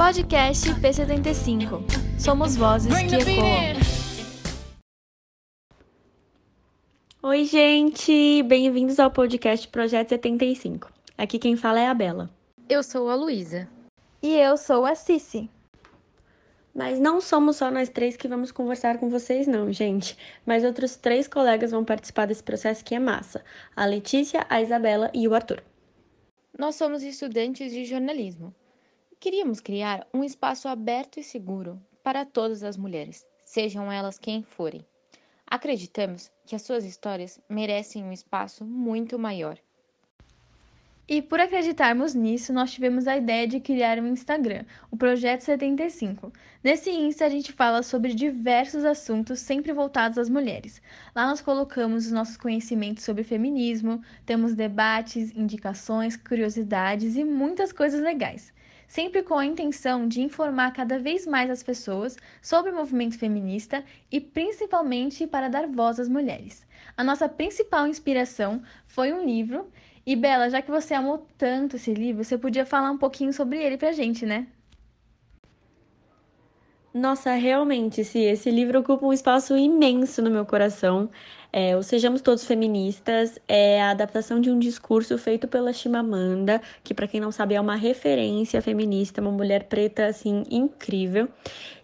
Podcast P75. Somos vozes que ecoam. Oi, gente! Bem-vindos ao podcast Projeto 75. Aqui quem fala é a Bela. Eu sou a Luísa. E eu sou a Cici. Mas não somos só nós três que vamos conversar com vocês, não, gente. Mas outros três colegas vão participar desse processo que é massa: a Letícia, a Isabela e o Arthur. Nós somos estudantes de jornalismo. Queríamos criar um espaço aberto e seguro para todas as mulheres, sejam elas quem forem. Acreditamos que as suas histórias merecem um espaço muito maior. E por acreditarmos nisso, nós tivemos a ideia de criar um Instagram, o Projeto 75. Nesse Insta, a gente fala sobre diversos assuntos sempre voltados às mulheres. Lá nós colocamos os nossos conhecimentos sobre feminismo, temos debates, indicações, curiosidades e muitas coisas legais sempre com a intenção de informar cada vez mais as pessoas sobre o movimento feminista e principalmente para dar voz às mulheres. A nossa principal inspiração foi um livro. E Bela, já que você amou tanto esse livro, você podia falar um pouquinho sobre ele pra gente, né? Nossa, realmente, sim, esse livro ocupa um espaço imenso no meu coração. É, o Sejamos Todos Feministas é a adaptação de um discurso feito pela Chimamanda, que para quem não sabe é uma referência feminista, uma mulher preta assim incrível.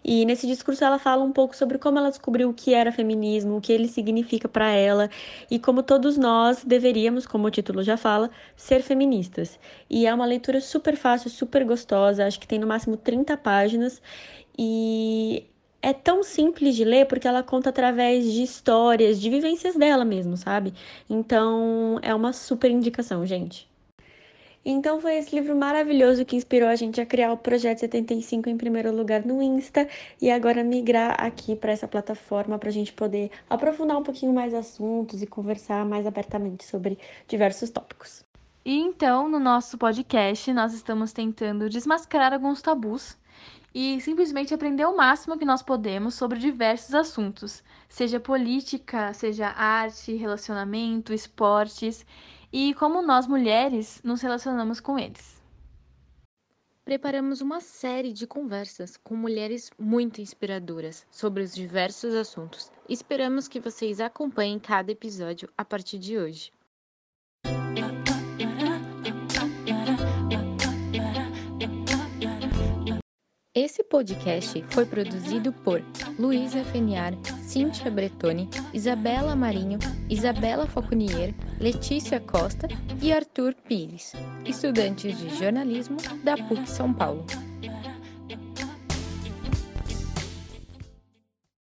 E nesse discurso ela fala um pouco sobre como ela descobriu o que era feminismo, o que ele significa para ela e como todos nós deveríamos, como o título já fala, ser feministas. E é uma leitura super fácil, super gostosa, acho que tem no máximo 30 páginas e é tão simples de ler porque ela conta através de histórias, de vivências dela mesmo, sabe? Então é uma super indicação, gente. Então foi esse livro maravilhoso que inspirou a gente a criar o Projeto 75 em primeiro lugar no Insta e agora migrar aqui para essa plataforma para a gente poder aprofundar um pouquinho mais assuntos e conversar mais abertamente sobre diversos tópicos. E então, no nosso podcast, nós estamos tentando desmascarar alguns tabus e simplesmente aprender o máximo que nós podemos sobre diversos assuntos, seja política, seja arte, relacionamento, esportes e como nós mulheres nos relacionamos com eles. Preparamos uma série de conversas com mulheres muito inspiradoras sobre os diversos assuntos. Esperamos que vocês acompanhem cada episódio a partir de hoje. Podcast foi produzido por Luísa Feniar, Cíntia Bretoni, Isabela Marinho, Isabela Fauconier, Letícia Costa e Arthur Pires, estudantes de jornalismo da PUC São Paulo.